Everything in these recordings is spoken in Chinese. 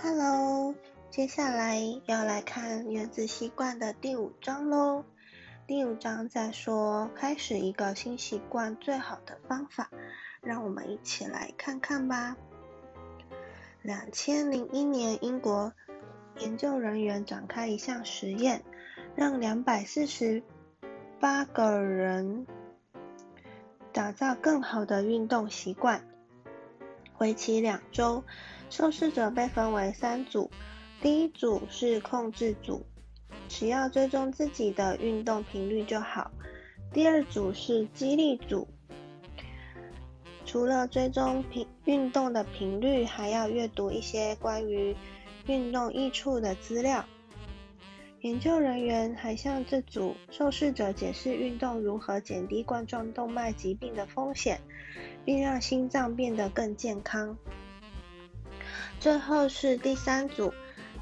Hello，接下来要来看原子习惯的第五章喽。第五章在说开始一个新习惯最好的方法，让我们一起来看看吧。两千零一年，英国研究人员展开一项实验，让两百四十八个人打造更好的运动习惯，为期两周。受试者被分为三组，第一组是控制组，只要追踪自己的运动频率就好；第二组是激励组，除了追踪频运动的频率，还要阅读一些关于运动益处的资料。研究人员还向这组受试者解释运动如何减低冠状动脉疾病的风险，并让心脏变得更健康。最后是第三组，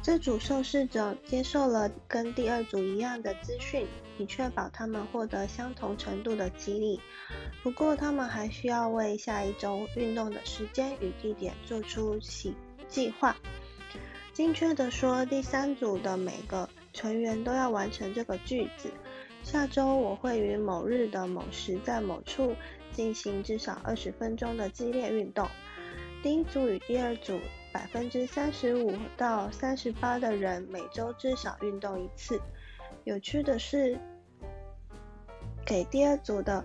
这组受试者接受了跟第二组一样的资讯，以确保他们获得相同程度的激励。不过，他们还需要为下一周运动的时间与地点做出计计划。精确的说，第三组的每个成员都要完成这个句子：下周我会于某日的某时在某处进行至少二十分钟的激烈运动。第一组与第二组。百分之三十五到三十八的人每周至少运动一次。有趣的是，给第二组的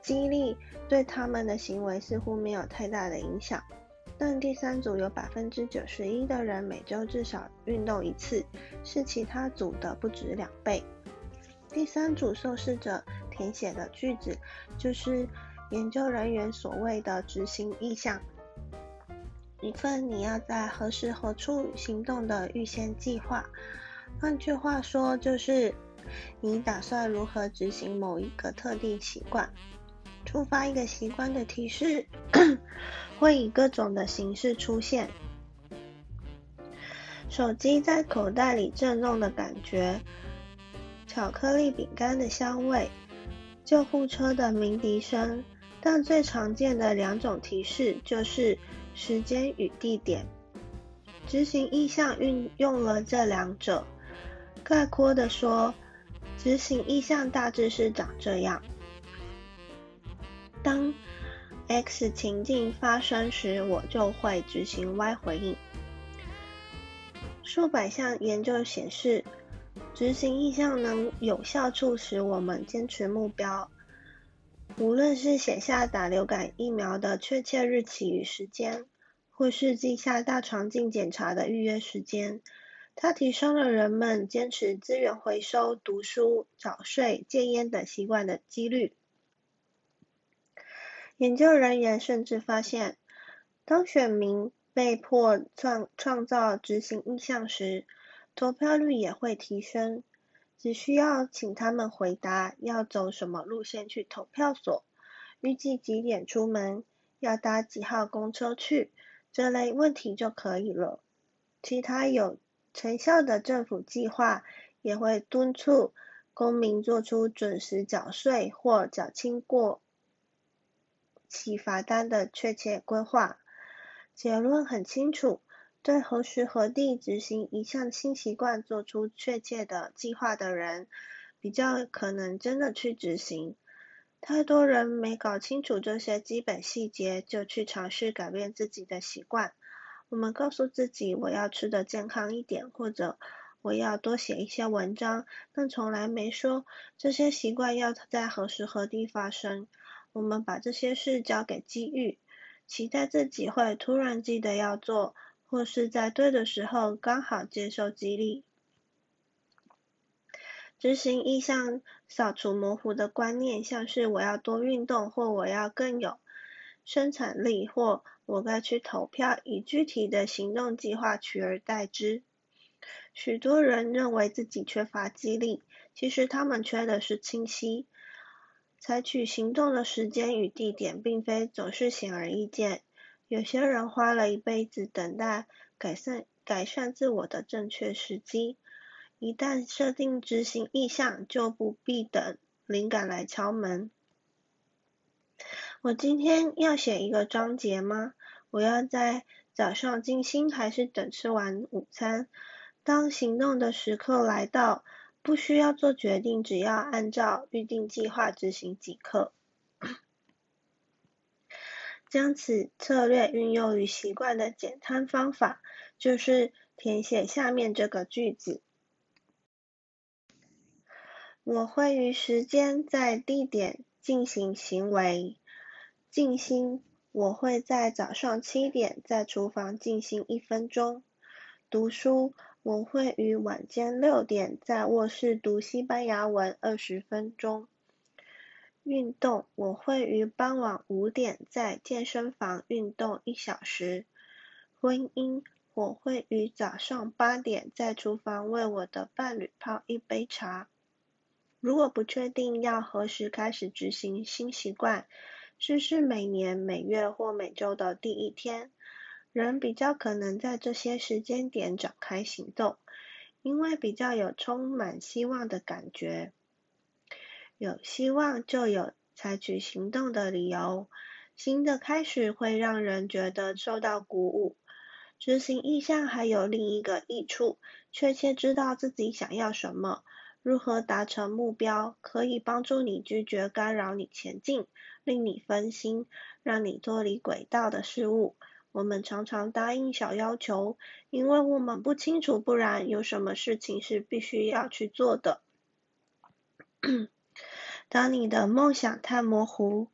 激励对他们的行为似乎没有太大的影响，但第三组有百分之九十一的人每周至少运动一次，是其他组的不止两倍。第三组受试者填写的句子就是研究人员所谓的执行意向。一份你要在何时何处行动的预先计划，换句话说，就是你打算如何执行某一个特定习惯。触发一个习惯的提示 会以各种的形式出现：手机在口袋里震动的感觉，巧克力饼干的香味，救护车的鸣笛声。但最常见的两种提示就是。时间与地点，执行意向运用了这两者。概括的说，执行意向大致是长这样：当 X 情境发生时，我就会执行 Y 回应。数百项研究显示，执行意向能有效促使我们坚持目标。无论是写下打流感疫苗的确切日期与时间，或是记下大肠镜检查的预约时间，它提升了人们坚持资源回收、读书、早睡、戒烟等习惯的几率。研究人员甚至发现，当选民被迫创创造执行意向时，投票率也会提升。只需要请他们回答要走什么路线去投票所，预计几点出门，要搭几号公车去这类问题就可以了。其他有成效的政府计划也会敦促公民做出准时缴税或缴清过期罚单的确切规划。结论很清楚。对何时何地执行一项新习惯做出确切的计划的人，比较可能真的去执行。太多人没搞清楚这些基本细节，就去尝试改变自己的习惯。我们告诉自己我要吃的健康一点，或者我要多写一些文章，但从来没说这些习惯要在何时何地发生。我们把这些事交给机遇，期待自己会突然记得要做。或是在对的时候刚好接受激励，执行意向扫除模糊的观念，像是我要多运动，或我要更有生产力，或我该去投票，以具体的行动计划取而代之。许多人认为自己缺乏激励，其实他们缺的是清晰。采取行动的时间与地点，并非总是显而易见。有些人花了一辈子等待改善改善自我的正确时机，一旦设定执行意向，就不必等灵感来敲门。我今天要写一个章节吗？我要在早上静心还是等吃完午餐？当行动的时刻来到，不需要做决定，只要按照预定计划执行即可。将此策略运用于习惯的简单方法，就是填写下面这个句子：我会于时间在地点进行行为。静心，我会在早上七点在厨房静心一分钟。读书，我会于晚间六点在卧室读西班牙文二十分钟。运动，我会于傍晚五点在健身房运动一小时。婚姻，我会于早上八点在厨房为我的伴侣泡一杯茶。如果不确定要何时开始执行新习惯，试试每年、每月或每周的第一天，人比较可能在这些时间点展开行动，因为比较有充满希望的感觉。有希望就有采取行动的理由。新的开始会让人觉得受到鼓舞。执行意向还有另一个益处：确切知道自己想要什么，如何达成目标，可以帮助你拒绝干扰你前进、令你分心、让你脱离轨道的事物。我们常常答应小要求，因为我们不清楚，不然有什么事情是必须要去做的。当你的梦想太模糊，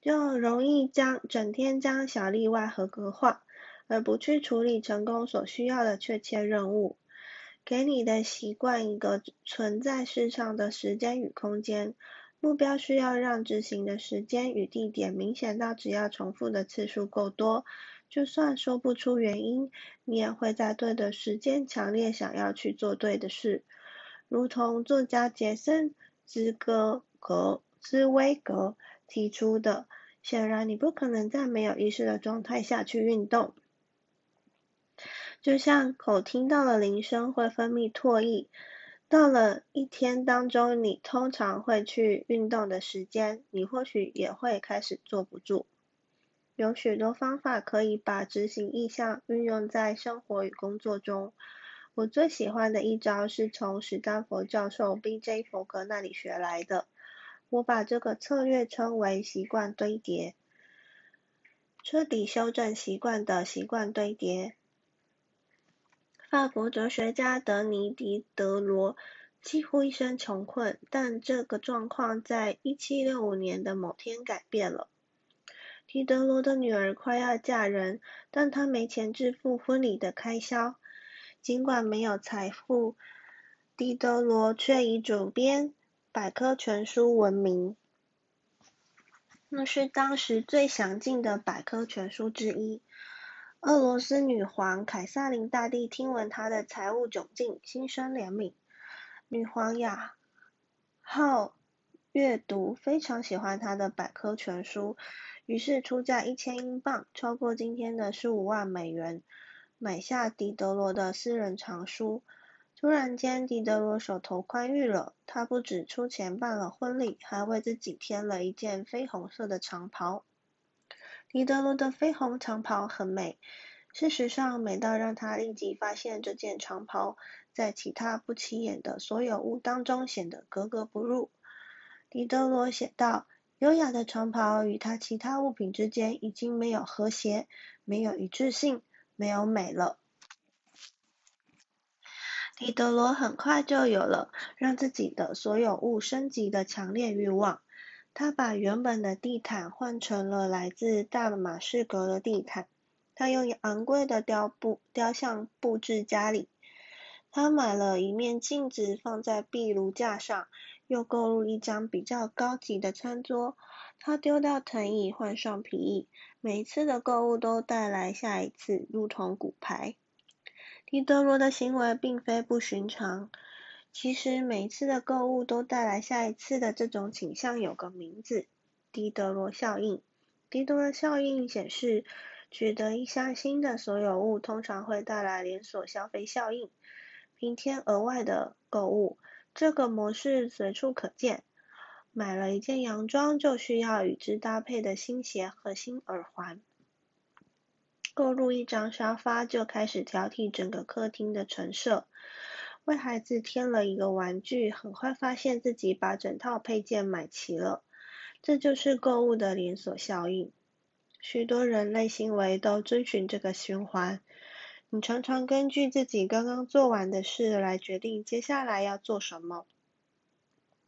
就容易将整天将小例外合格化，而不去处理成功所需要的确切任务。给你的习惯一个存在市场的时间与空间，目标需要让执行的时间与地点明显到只要重复的次数够多，就算说不出原因，你也会在对的时间强烈想要去做对的事。如同作家杰森。之格格之威格提出的，显然你不可能在没有意识的状态下去运动。就像口听到了铃声会分泌唾液，到了一天当中你通常会去运动的时间，你或许也会开始坐不住。有许多方法可以把执行意向运用在生活与工作中。我最喜欢的一招是从史丹佛教授 B.J. 佛格那里学来的。我把这个策略称为习惯堆叠，彻底修正习惯的习惯堆叠。法国哲学家德尼狄德罗几乎一生穷困，但这个状况在1765年的某天改变了。狄德罗的女儿快要嫁人，但他没钱支付婚礼的开销。尽管没有财富，狄德罗却以主编百科全书闻名。那是当时最详尽的百科全书之一。俄罗斯女皇凯撒琳大帝听闻他的财务窘境，心生怜悯。女皇雅好阅读，非常喜欢他的百科全书，于是出价一千英镑，超过今天的十五万美元。买下狄德罗的私人藏书。突然间，狄德罗手头宽裕了，他不止出钱办了婚礼，还为自己添了一件绯红色的长袍。狄德罗的绯红长袍很美，事实上美到让他立即发现这件长袍在其他不起眼的所有物当中显得格格不入。狄德罗写道：“优雅的长袍与他其他物品之间已经没有和谐，没有一致性。”没有美了。狄德罗很快就有了让自己的所有物升级的强烈欲望。他把原本的地毯换成了来自大马士革的地毯。他用昂贵的雕布雕像布置家里。他买了一面镜子放在壁炉架上，又购入一张比较高级的餐桌。他丢掉藤椅，换上皮椅。每次的购物都带来下一次，如同骨牌。狄德罗的行为并非不寻常。其实，每次的购物都带来下一次的这种倾向有个名字——狄德罗效应。狄德罗效应显示，取得一箱新的所有物通常会带来连锁消费效应，平添额外的购物。这个模式随处可见。买了一件洋装，就需要与之搭配的新鞋和新耳环。购入一张沙发就开始挑剔整个客厅的陈设。为孩子添了一个玩具，很快发现自己把整套配件买齐了。这就是购物的连锁效应。许多人类行为都遵循这个循环。你常常根据自己刚刚做完的事来决定接下来要做什么。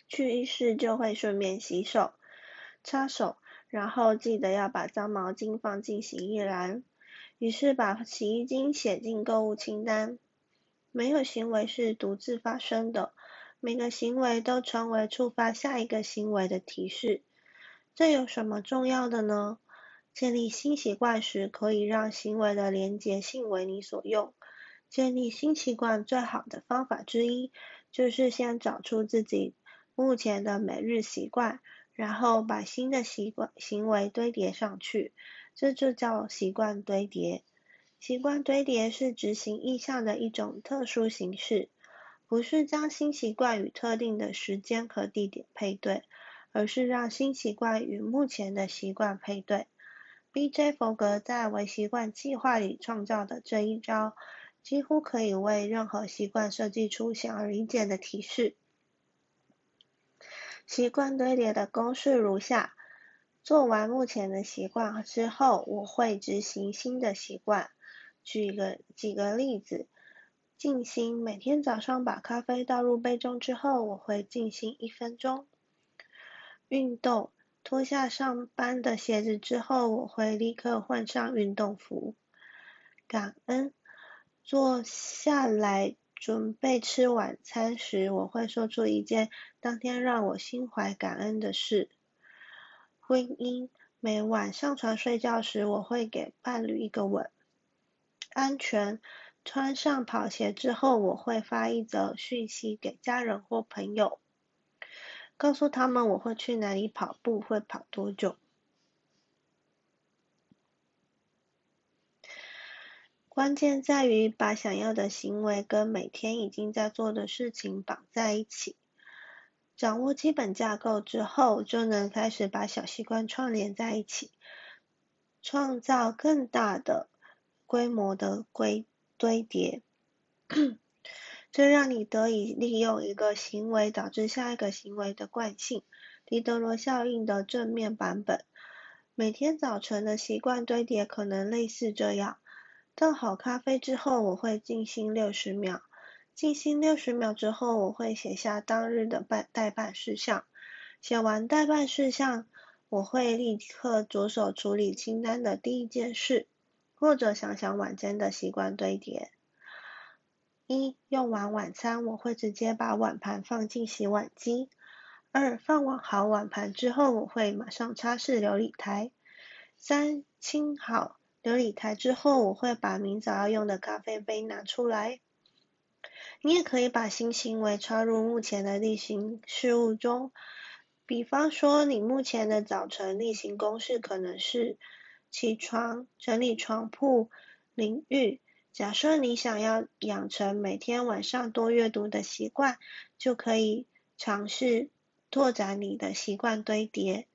去浴室就会顺便洗手、擦手，然后记得要把脏毛巾放进洗衣篮。于是把洗衣精写进购物清单。没有行为是独自发生的，每个行为都成为触发下一个行为的提示。这有什么重要的呢？建立新习惯时，可以让行为的连结性为你所用。建立新习惯最好的方法之一，就是先找出自己目前的每日习惯，然后把新的习惯行为堆叠上去，这就叫习惯堆叠。习惯堆叠是执行意向的一种特殊形式，不是将新习惯与特定的时间和地点配对，而是让新习惯与目前的习惯配对。B.J. 佛格在微习惯计划里创造的这一招，几乎可以为任何习惯设计出显而易见的提示。习惯堆叠的公式如下：做完目前的习惯之后，我会执行新的习惯。举个几个例子，静心，每天早上把咖啡倒入杯中之后，我会静心一分钟。运动，脱下上班的鞋子之后，我会立刻换上运动服。感恩，坐下来准备吃晚餐时，我会说出一件当天让我心怀感恩的事。婚姻，每晚上床睡觉时，我会给伴侣一个吻。安全，穿上跑鞋之后，我会发一则讯息给家人或朋友，告诉他们我会去哪里跑步，会跑多久。关键在于把想要的行为跟每天已经在做的事情绑在一起。掌握基本架构之后，就能开始把小习惯串联在一起，创造更大的。规模的堆堆叠，这让你得以利用一个行为导致下一个行为的惯性——狄德罗效应的正面版本。每天早晨的习惯堆叠可能类似这样：倒好咖啡之后，我会静心六十秒；静心六十秒之后，我会写下当日的办待办事项；写完待办事项，我会立刻着手处理清单的第一件事。或者想想晚间的习惯堆叠。一、用完晚餐，我会直接把碗盘放进洗碗机。二、放完好碗盘之后，我会马上擦拭琉璃台。三、清好琉璃台之后，我会把明早要用的咖啡杯拿出来。你也可以把新行为插入目前的例行事务中，比方说，你目前的早晨例行公事可能是。起床、整理床铺、淋浴。假设你想要养成每天晚上多阅读的习惯，就可以尝试拓展你的习惯堆叠。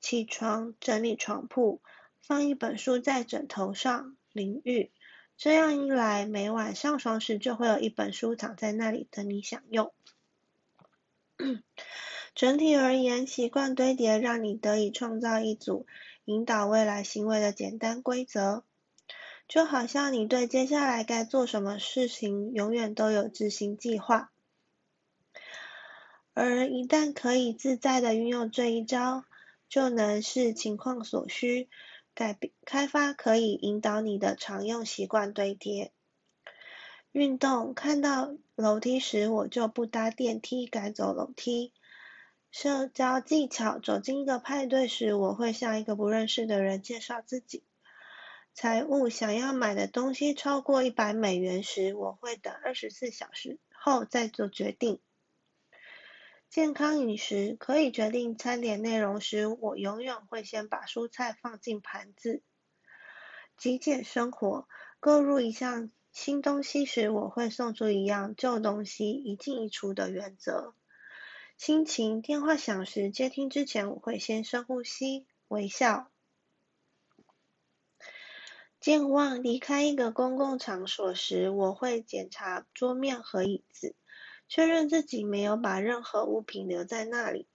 起床、整理床铺，放一本书在枕头上，淋浴。这样一来，每晚上床时就会有一本书躺在那里等你享用。整体而言，习惯堆叠让你得以创造一组。引导未来行为的简单规则，就好像你对接下来该做什么事情永远都有执行计划。而一旦可以自在的运用这一招，就能视情况所需，改变开发可以引导你的常用习惯堆叠。运动，看到楼梯时我就不搭电梯，改走楼梯。社交技巧：走进一个派对时，我会向一个不认识的人介绍自己。财务：想要买的东西超过一百美元时，我会等二十四小时后再做决定。健康饮食：可以决定餐点内容时，我永远会先把蔬菜放进盘子。极简生活：购入一项新东西时，我会送出一样旧东西，一进一出的原则。心情，电话响时接听之前，我会先深呼吸，微笑。健忘离开一个公共场所时，我会检查桌面和椅子，确认自己没有把任何物品留在那里。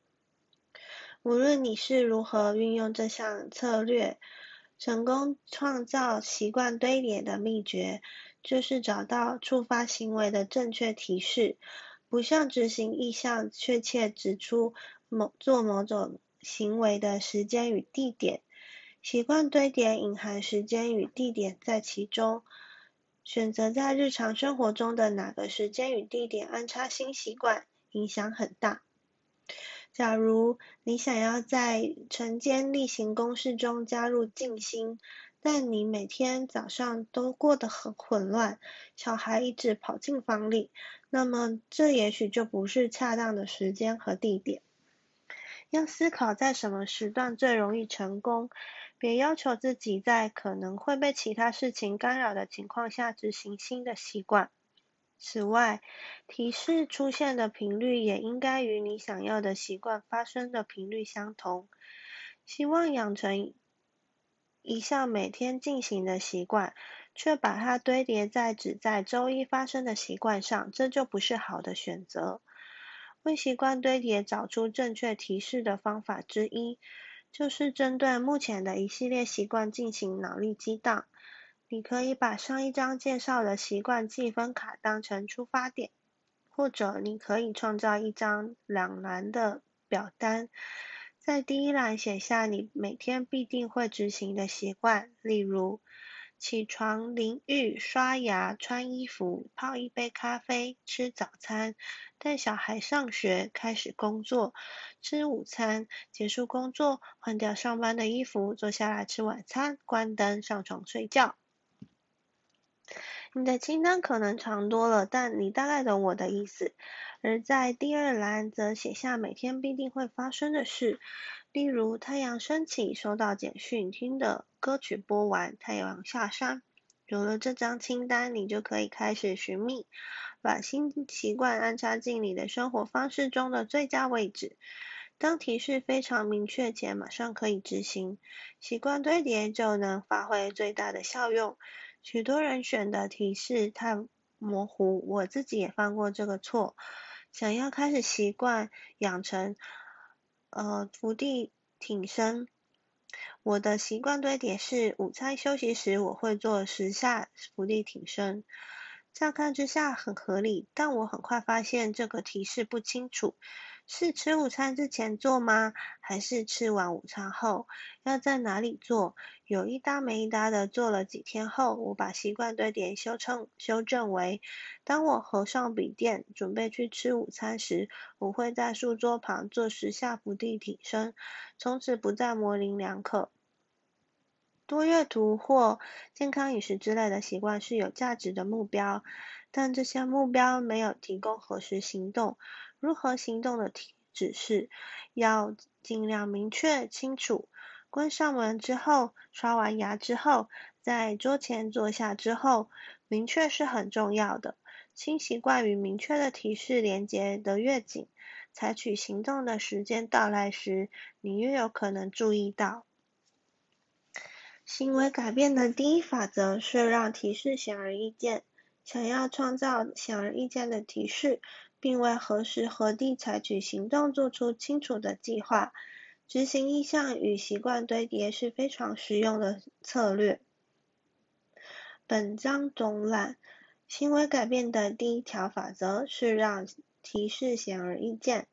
无论你是如何运用这项策略，成功创造习惯堆叠的秘诀，就是找到触发行为的正确提示，不像执行意向确切指出某做某种行为的时间与地点。习惯堆叠隐含时间与地点在其中，选择在日常生活中的哪个时间与地点安插新习惯，影响很大。假如你想要在晨间例行公事中加入静心，但你每天早上都过得很混乱，小孩一直跑进房里，那么这也许就不是恰当的时间和地点。要思考在什么时段最容易成功。别要求自己在可能会被其他事情干扰的情况下执行新的习惯。此外，提示出现的频率也应该与你想要的习惯发生的频率相同。希望养成一项每天进行的习惯，却把它堆叠在只在周一发生的习惯上，这就不是好的选择。为习惯堆叠找出正确提示的方法之一。就是针对目前的一系列习惯进行脑力激荡。你可以把上一章介绍的习惯记分卡当成出发点，或者你可以创造一张两栏的表单，在第一栏写下你每天必定会执行的习惯，例如。起床、淋浴、刷牙、穿衣服、泡一杯咖啡、吃早餐、带小孩上学、开始工作、吃午餐、结束工作、换掉上班的衣服、坐下来吃晚餐、关灯、上床睡觉。你的清单可能长多了，但你大概懂我的意思。而在第二栏则写下每天必定会发生的事。例如，太阳升起，收到简讯，听的歌曲播完，太阳下山。有了这张清单，你就可以开始寻觅，把新习惯安插进你的生活方式中的最佳位置。当提示非常明确且马上可以执行，习惯堆叠就能发挥最大的效用。许多人选的提示太模糊，我自己也犯过这个错。想要开始习惯养成。呃，伏地挺身，我的习惯堆叠是午餐休息时我会做十下伏地挺身。乍看之下很合理，但我很快发现这个提示不清楚。是吃午餐之前做吗？还是吃完午餐后？要在哪里做？有一搭没一搭的做了几天后，我把习惯堆叠修正修正为：当我合上笔电准备去吃午餐时，我会在书桌旁做十下伏地挺身，从此不再模棱两可。多阅读或健康饮食之类的习惯是有价值的目标，但这些目标没有提供何时行动。如何行动的提指示，要尽量明确清楚。关上门之后，刷完牙之后，在桌前坐下之后，明确是很重要的。新习惯与明确的提示连接得越紧，采取行动的时间到来时，你越有可能注意到。行为改变的第一法则是让提示显而易见。想要创造显而易见的提示。并为何时何地采取行动做出清楚的计划。执行意向与习惯堆叠是非常实用的策略。本章总览：行为改变的第一条法则是让提示显而易见。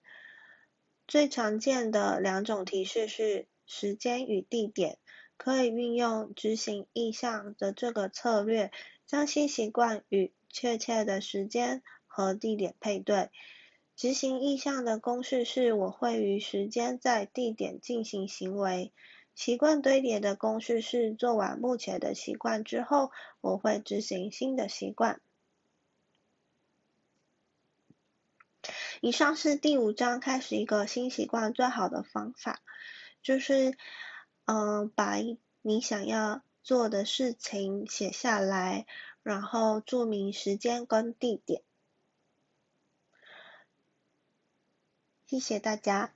最常见的两种提示是时间与地点。可以运用执行意向的这个策略，将新习惯与确切的时间。和地点配对，执行意向的公式是：我会于时间在地点进行行为。习惯堆叠的公式是：做完目前的习惯之后，我会执行新的习惯。以上是第五章开始一个新习惯最好的方法，就是嗯，把你想要做的事情写下来，然后注明时间跟地点。谢谢大家。